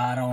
I don't,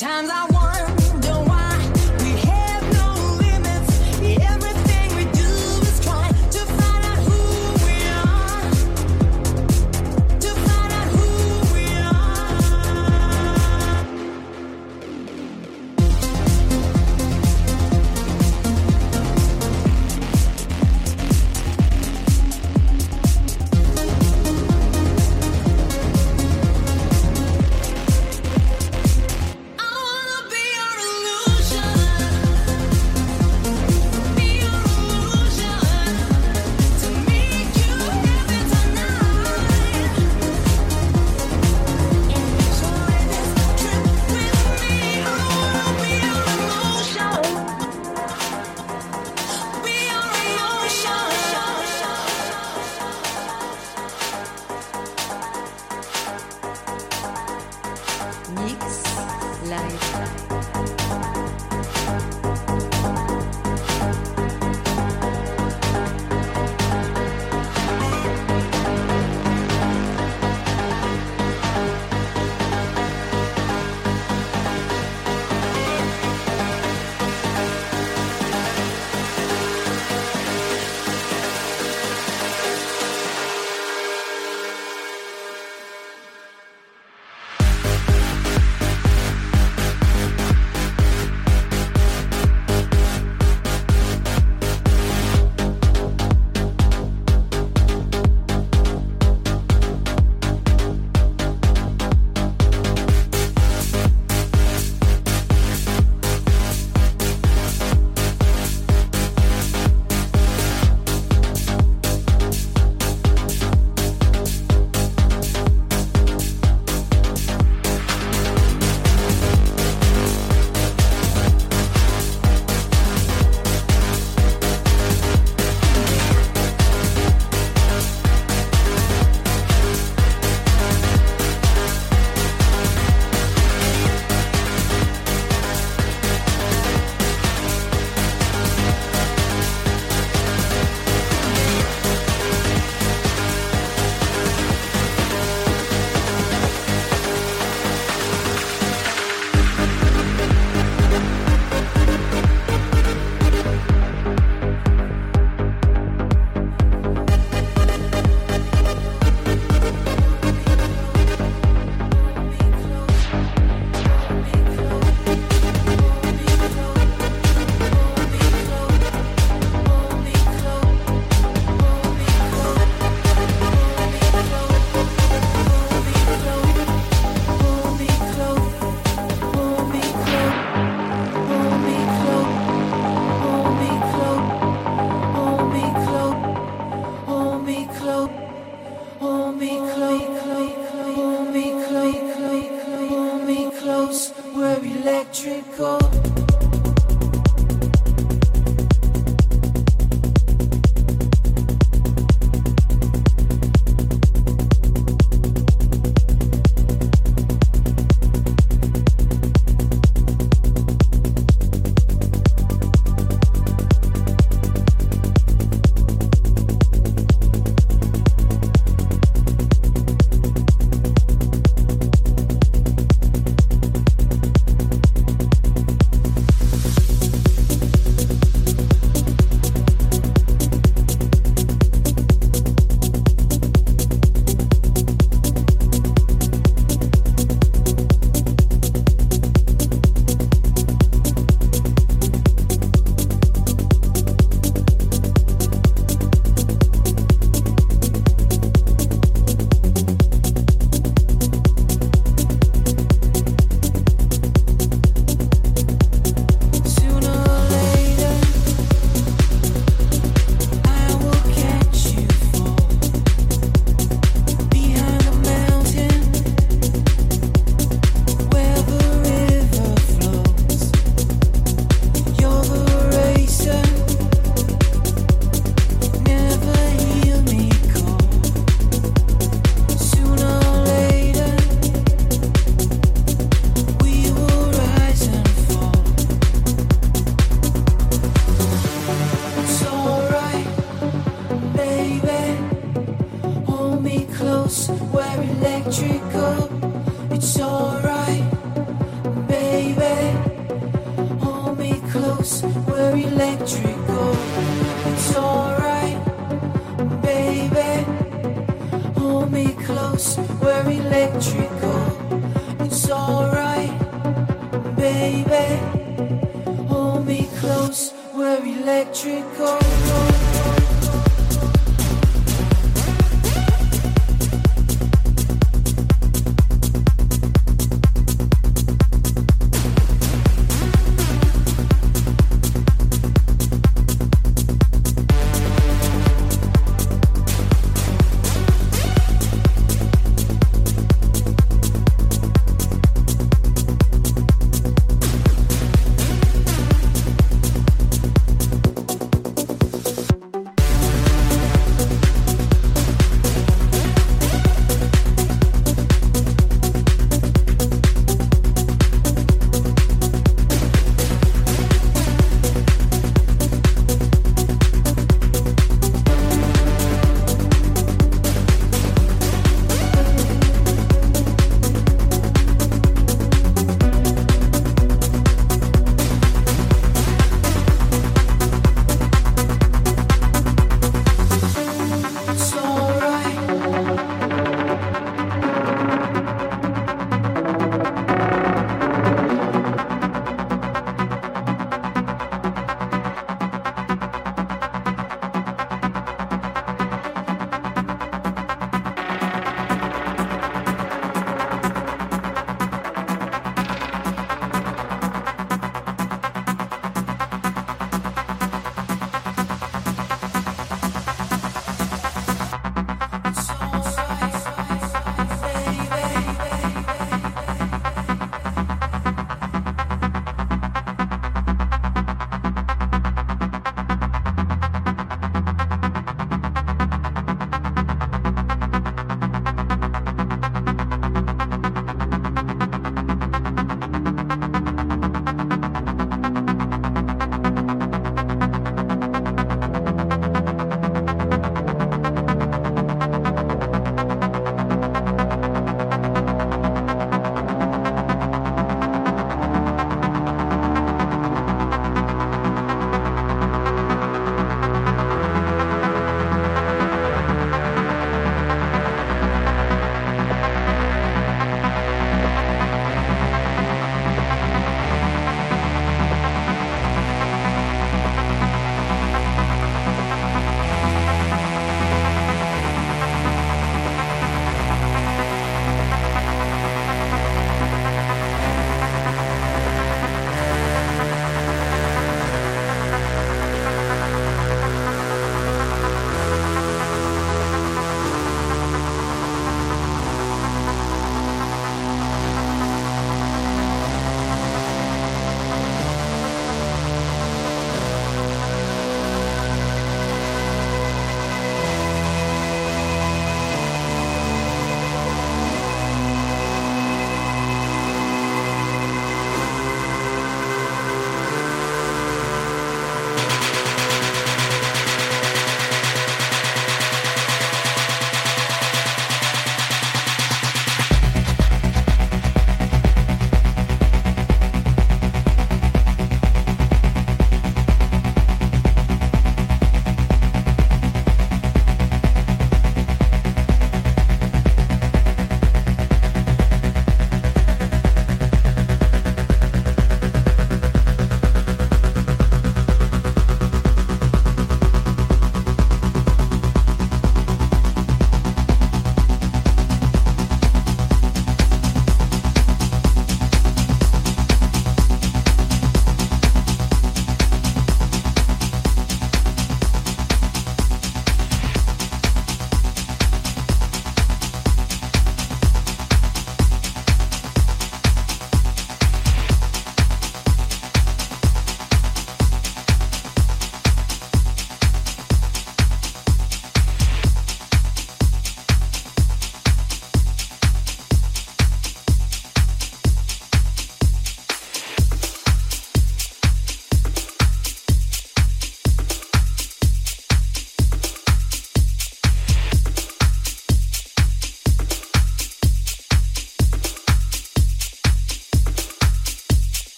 Sometimes I